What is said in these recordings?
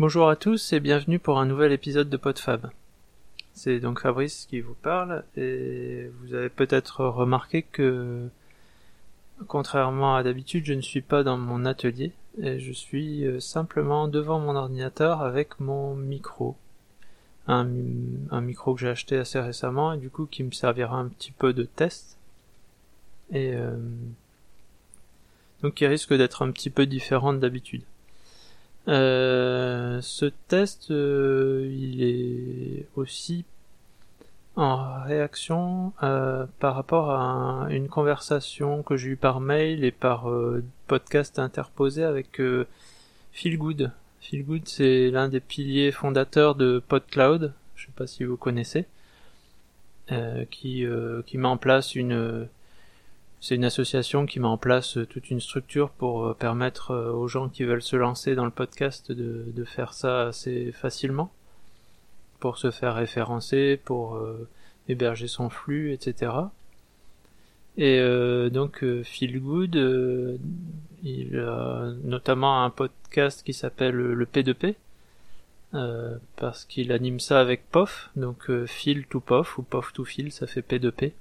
Bonjour à tous et bienvenue pour un nouvel épisode de PodFab. C'est donc Fabrice qui vous parle et vous avez peut-être remarqué que contrairement à d'habitude je ne suis pas dans mon atelier et je suis euh, simplement devant mon ordinateur avec mon micro. Un, micro que j'ai acheté assez récemment et du coup qui me servira un petit peu de test. Et euh, donc qui risque d'être un petit peu différent d'habitude. Euh, ce test, euh, il est aussi en réaction euh, par rapport à une conversation que j'ai eue par mail et par podcast interposé avec Phil Good. Phil Good, c'est l'un des piliers fondateurs de PodCloud, je sais pas si vous connaissez, qui, qui met en place une c'est une association qui met en place euh, toute une structure pour euh, permettre euh, aux gens qui veulent se lancer dans le podcast de, faire ça assez facilement, pour se faire référencer, pour héberger son flux, etc. Et donc Phil Good, il a notamment un podcast qui s'appelle le P2P, parce qu'il anime ça avec POF, donc Phil to POF ou POF to Phil, ça fait P2P.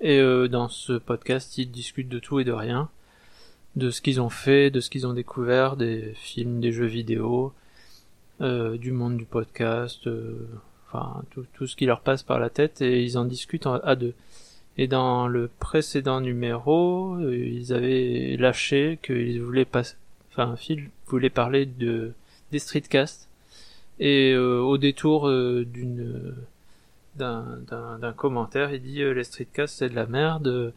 Et euh, dans ce podcast, ils discutent de tout et de rien, de ce qu'ils ont fait, de ce qu'ils ont découvert, des films, des jeux vidéo, euh, du monde du podcast, euh, enfin tout, tout, ce qui leur passe par la tête, et ils en discutent à deux. Et dans le précédent numéro, euh, ils avaient lâché qu'ils voulaient pas, enfin Phil voulait parler de des streetcasts, et euh, au détour d'une d'un commentaire, il dit euh, les streetcasts c'est de la merde,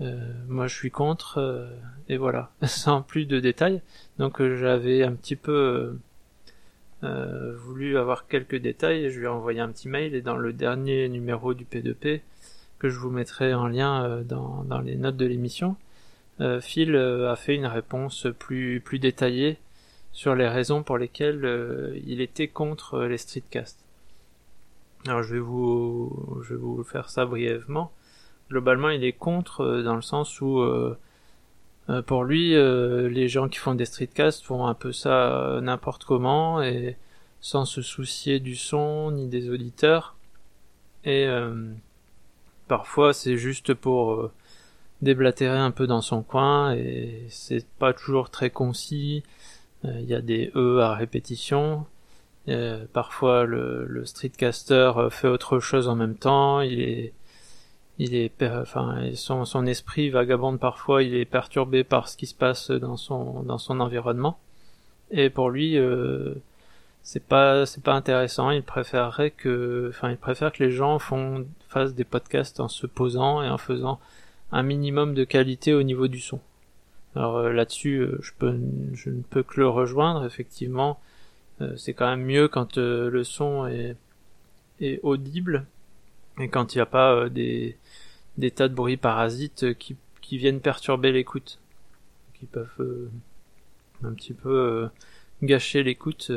euh, moi je suis contre, euh, et voilà, sans plus de détails. Donc j'avais un petit peu voulu avoir quelques détails, et je lui ai envoyé un petit mail, et dans le dernier numéro du P2P, que je vous mettrai en lien dans, dans les notes de l'émission, Phil a fait une réponse plus, plus détaillée sur les raisons pour lesquelles il était contre les streetcasts. Alors je vais vous, je vais vous faire ça brièvement. Globalement, il est contre euh, dans le sens où euh, euh, pour lui, les gens qui font des streetcasts font un peu ça n'importe comment et sans se soucier du son ni des auditeurs. Et parfois, c'est juste pour déblatérer un peu dans son coin et c'est pas toujours très concis. Il y a des e à répétition euh, parfois le, le, streetcaster euh, fait autre chose en même temps. Il est, il est, enfin, son, son esprit vagabonde parfois. Il est perturbé par ce qui se passe dans son dans son environnement. Et pour lui, euh, c'est pas c'est pas intéressant. Il préférerait que, enfin, il préfère que les gens font fassent des podcasts en se posant et en faisant un minimum de qualité au niveau du son. Alors là-dessus, je peux, je ne peux que le rejoindre. Effectivement, euh, c'est quand même mieux quand euh, le son est, est, audible et quand il n'y a pas euh, des, des tas de bruits parasites qui, qui viennent perturber l'écoute, qui peuvent un petit peu gâcher l'écoute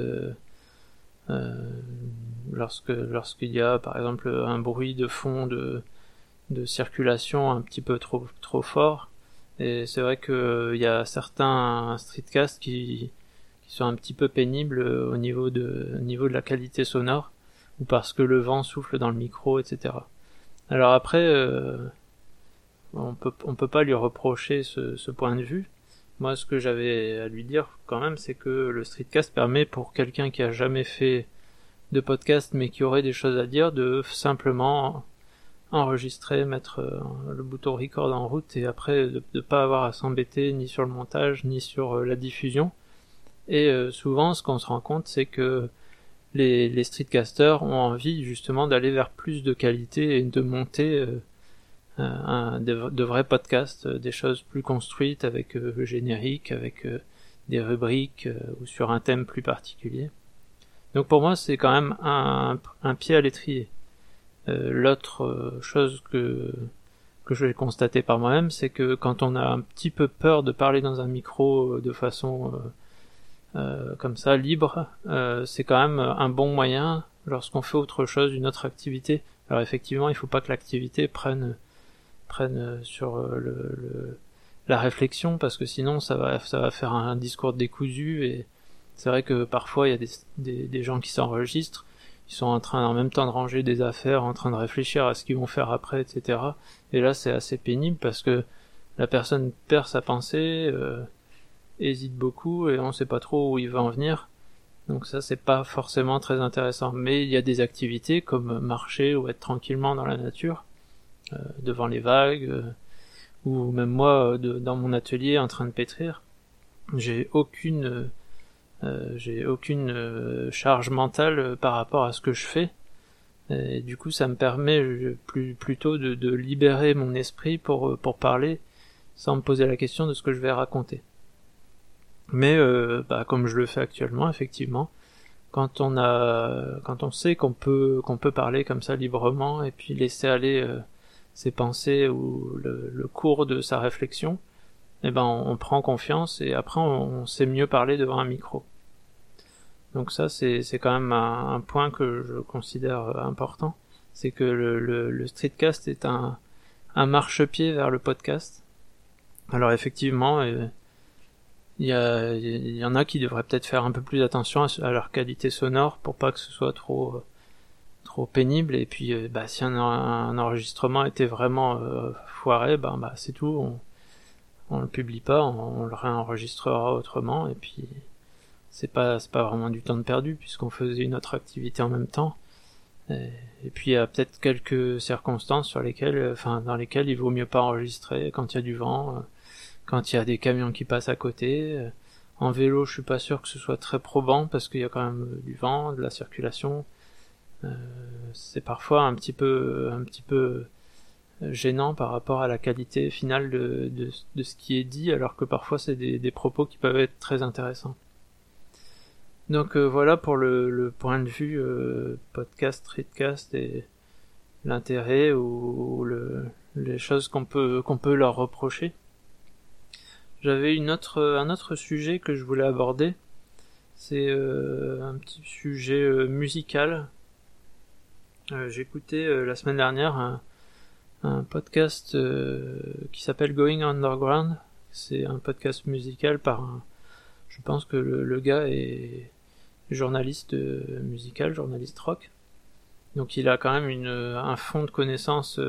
lorsque lorsqu'il y a par exemple un bruit de fond de, de circulation un petit peu trop trop fort. Et c'est vrai que il y a certains streetcasts qui qui sont un petit peu pénibles euh, au niveau de, au niveau de la qualité sonore, ou parce que le vent souffle dans le micro, etc. Alors après, euh, on peut, on peut pas lui reprocher ce, ce point de vue. Moi, ce que j'avais à lui dire quand même, c'est que le streetcast permet pour quelqu'un qui a jamais fait de podcast mais qui aurait des choses à dire de simplement enregistrer, mettre euh, le bouton record en route et après de ne pas avoir à s'embêter ni sur le montage ni sur la diffusion et euh, souvent, ce qu'on se rend compte, c'est que les, les streetcasters ont envie justement d'aller vers plus de qualité et de monter euh, un, de, vrais podcasts, euh, des choses plus construites avec le générique, avec des rubriques ou sur un thème plus particulier. Donc pour moi, c'est quand même un, un pied à l'étrier. L'autre chose que que je vais constater par moi-même, c'est que quand on a un petit peu peur de parler dans un micro de façon euh, comme ça, libre, euh, c'est quand même un bon moyen lorsqu'on fait autre chose, une autre activité. Alors effectivement, il faut pas que l'activité prenne prenne sur euh, le, la réflexion parce que sinon ça va ça va faire un discours décousu et C'est vrai que parfois il y a des, des, des gens qui s'enregistrent, ils sont en train en même temps de ranger des affaires, en train de réfléchir à ce qu'ils vont faire après, etc. Et là c'est assez pénible parce que la personne perd sa pensée, euh, hésite beaucoup et on sait pas trop où il va en venir. Donc ça c'est pas forcément très intéressant. Mais il y a des activités comme marcher ou être tranquillement dans la nature, euh, devant les vagues, euh, ou même moi de, dans mon atelier en train de pétrir. J'ai aucune euh, j'ai aucune euh, charge mentale euh, par rapport à ce que je fais. Et du coup, ça me permet plus, plutôt de, de, libérer mon esprit pour, pour parler sans me poser la question de ce que je vais raconter. Mais euh, bah, comme je le fais actuellement, effectivement, quand on a, quand on sait qu'on peut, qu'on peut parler comme ça librement et puis laisser aller euh, ses pensées ou le, le, cours de sa réflexion, eh ben on, prend confiance et après on, on, sait mieux parler devant un micro. Donc ça c'est c'est quand même un, un, point que je considère euh, important, c'est que le, le, le, streetcast est un un marchepied vers le podcast. Alors effectivement, euh, il y, en a qui devraient peut-être faire un peu plus attention à, leur qualité sonore pour pas que ce soit trop euh, trop pénible. Et puis euh, bah, si un, enregistrement était vraiment euh, foiré ben bah c'est tout. On, le publie pas on, on, le réenregistrera autrement. Et puis c'est pas c'est pas vraiment du temps de perdu puisqu'on faisait une autre activité en même temps. Et, et puis il y a peut-être quelques circonstances sur lesquelles enfin dans lesquelles il vaut mieux pas enregistrer quand il y a du vent quand il y a des camions qui passent à côté. En vélo, je suis pas sûr que ce soit très probant parce qu'il y a quand même du vent, de la circulation. Euh, c'est parfois un petit peu, un petit peu gênant par rapport à la qualité finale de, de, de ce qui est dit, alors que parfois c'est des, des, propos qui peuvent être très intéressants. Donc euh, voilà pour le, le, point de vue euh, podcast, streetcast et l'intérêt ou, ou le, les choses qu'on peut qu'on peut leur reprocher. J'avais une autre, un autre sujet que je voulais aborder. C'est euh, un petit sujet euh, musical. Euh, écouté euh, la semaine dernière un, un podcast euh, qui s'appelle Going Underground. C'est un podcast musical par un. Je pense que le, le gars est journaliste euh, musical, journaliste rock. Donc il a quand même une, un fond de connaissances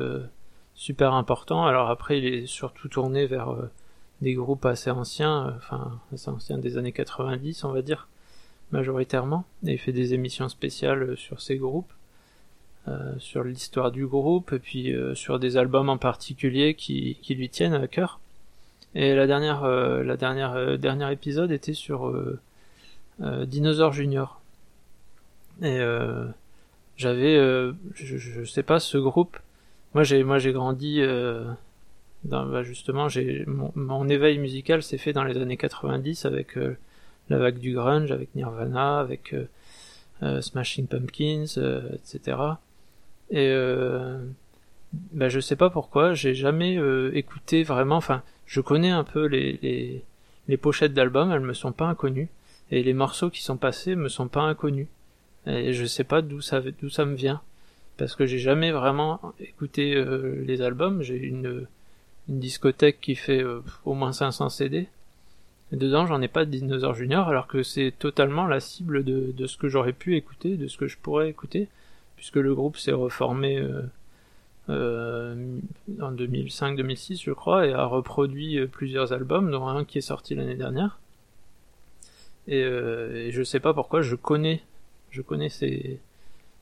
super important. Alors après, il est surtout tourné vers des groupes assez anciens, euh, enfin assez anciens des années 90 on va dire, majoritairement, et il fait des émissions spéciales euh, sur ces groupes, euh, sur l'histoire du groupe, et puis sur des albums en particulier qui, qui lui tiennent à cœur. Et la dernière, euh, la dernière, dernier épisode était sur Dinosaur Junior. Et j'avais, je, je sais pas, ce groupe. Moi j'ai, moi j'ai grandi dans, bah justement, j'ai mon, éveil musical s'est fait dans les années 90 avec euh, la vague du grunge, avec Nirvana, avec euh, euh, Smashing Pumpkins, etc. Et bah, je sais pas pourquoi, j'ai jamais écouté vraiment. Enfin, je connais un peu les, les, pochettes d'albums, elles me sont pas inconnues, et les morceaux qui sont passés me sont pas inconnus. Et je sais pas d'où ça d'où ça me vient, parce que j'ai jamais vraiment écouté les albums. J'ai une une discothèque qui fait euh, au moins 500 CD. Et dedans, j'en ai pas de Dinosaur Junior, alors que c'est totalement la cible de, ce que j'aurais pu écouter, de ce que je pourrais écouter, puisque le groupe s'est reformé euh, euh, en 2005-2006, je crois, et a reproduit plusieurs albums, dont un qui est sorti l'année dernière. Et, et, je sais pas pourquoi, je connais, je connais ces,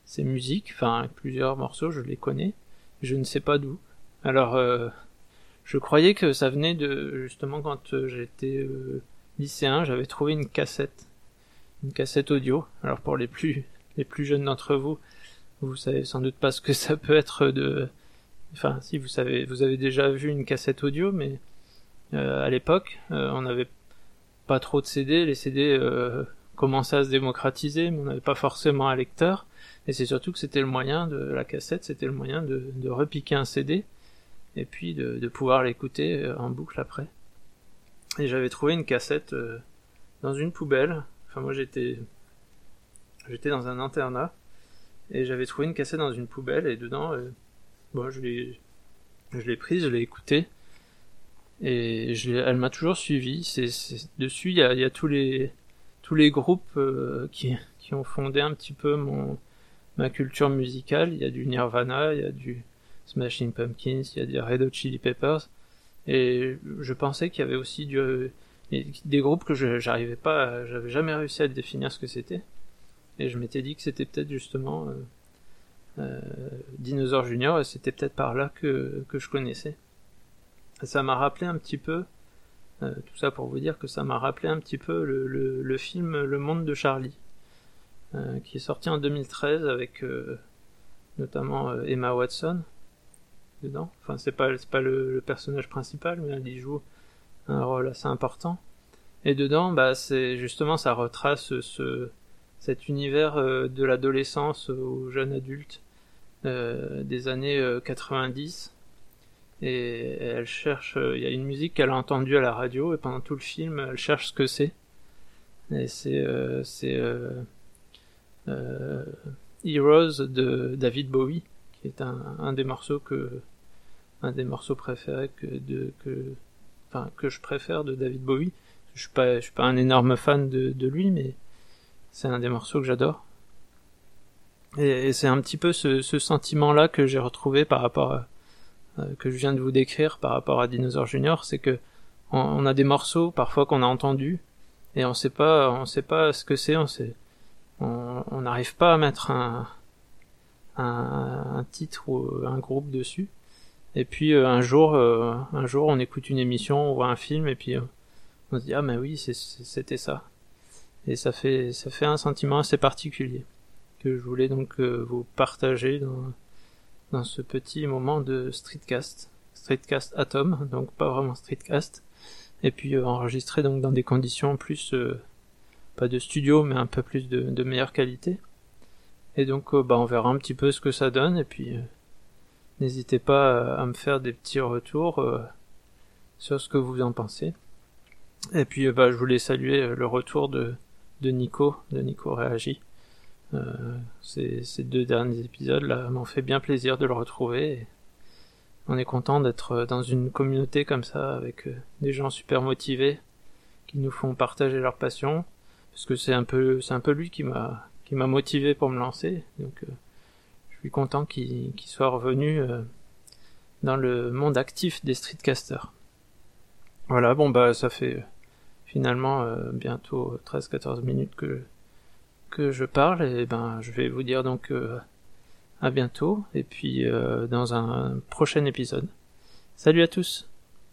ces musiques, enfin plusieurs morceaux, je les connais, je ne sais pas d'où. Alors je croyais que ça venait de justement quand euh, j'étais euh, lycéen, j'avais trouvé une cassette, une cassette audio. Alors pour les plus les plus jeunes d'entre vous, vous savez sans doute pas ce que ça peut être de, enfin si vous savez, vous avez déjà vu une cassette audio, mais euh, à l'époque, on n'avait pas trop de CD, les CD commençaient à se démocratiser, mais on n'avait pas forcément un lecteur. Et c'est surtout que c'était le moyen de la cassette, c'était le moyen de, de repiquer un CD et puis de, pouvoir l'écouter euh, en boucle après. Et j'avais trouvé une cassette euh, dans une poubelle. Enfin moi j'étais j'étais dans un internat et j'avais trouvé une cassette dans une poubelle et dedans euh, bon je l'ai je l'ai prise, je l'ai écoutée et elle m'a toujours suivi. Dessus il y a, tous les tous les groupes qui, qui ont fondé un petit peu mon ma culture musicale. Il y a du Nirvana, il y a du Smashing Pumpkins, il y a des Red Hot Chili Peppers. Et je pensais qu'il y avait aussi du, des groupes que j'arrivais pas, j'avais jamais réussi à définir ce que c'était. Et je m'étais dit que c'était peut-être justement euh, euh, Dinosaur Junior et c'était peut-être par là que, que je connaissais. ça m'a rappelé un petit peu, euh, tout ça pour vous dire que ça m'a rappelé un petit peu le, le, film Le Monde de Charlie, euh, qui est sorti en 2013 avec euh, notamment Emma Watson dedans. Enfin, c'est pas, c'est pas le, personnage principal, mais y joue un rôle assez important. Et dedans, bah, c'est justement, ça retrace ce, cet univers euh, de l'adolescence au jeune adulte euh, des années 90 euh, et elle cherche il y a une musique qu'elle a entendue à la radio et pendant tout le film elle cherche ce que c'est et c'est Heroes de David Bowie qui est un, un des morceaux que un des morceaux préférés que de que enfin que je préfère de David Bowie je suis pas je suis pas un énorme fan de, de lui mais c'est un des morceaux que j'adore. Et, c'est un petit peu ce, ce sentiment-là que j'ai retrouvé par rapport à, euh, que je viens de vous décrire par rapport à Dinosaur Junior, c'est que on, a des morceaux parfois qu'on a entendus et on sait pas, on sait pas ce que c'est, on sait, on n'arrive pas à mettre un, un, titre ou un groupe dessus. Et puis euh, un jour, euh, un jour, on écoute une émission, on voit un film et puis on se dit ah mais oui, c'était ça. Et ça fait ça fait un sentiment assez particulier que je voulais donc euh, vous partager dans ce petit moment de streetcast. Streetcast atom donc pas vraiment streetcast. Et puis euh, enregistré donc dans des conditions plus euh, pas de studio mais un peu plus de meilleure qualité et donc bah on verra un petit peu ce que ça donne et puis n'hésitez pas à, à, me faire des petits retours sur ce que vous en pensez et puis bah je voulais saluer le retour de de Nico, de Nico Réagit. Euh, ces, ces, deux derniers épisodes là m'ont fait bien plaisir de le retrouver. on est content d'être dans une communauté comme ça avec euh, des gens super motivés qui nous font partager leur passion parce que c'est un peu c'est un peu lui qui m'a qui m'a motivé pour me lancer donc euh, je suis content qu'il soit revenu euh, dans le monde actif des streetcasters. Voilà, bon bah ça fait finalement euh, bientôt 13-14 minutes que que je parle et ben je vais vous dire donc à bientôt et puis dans un prochain épisode. Salut à tous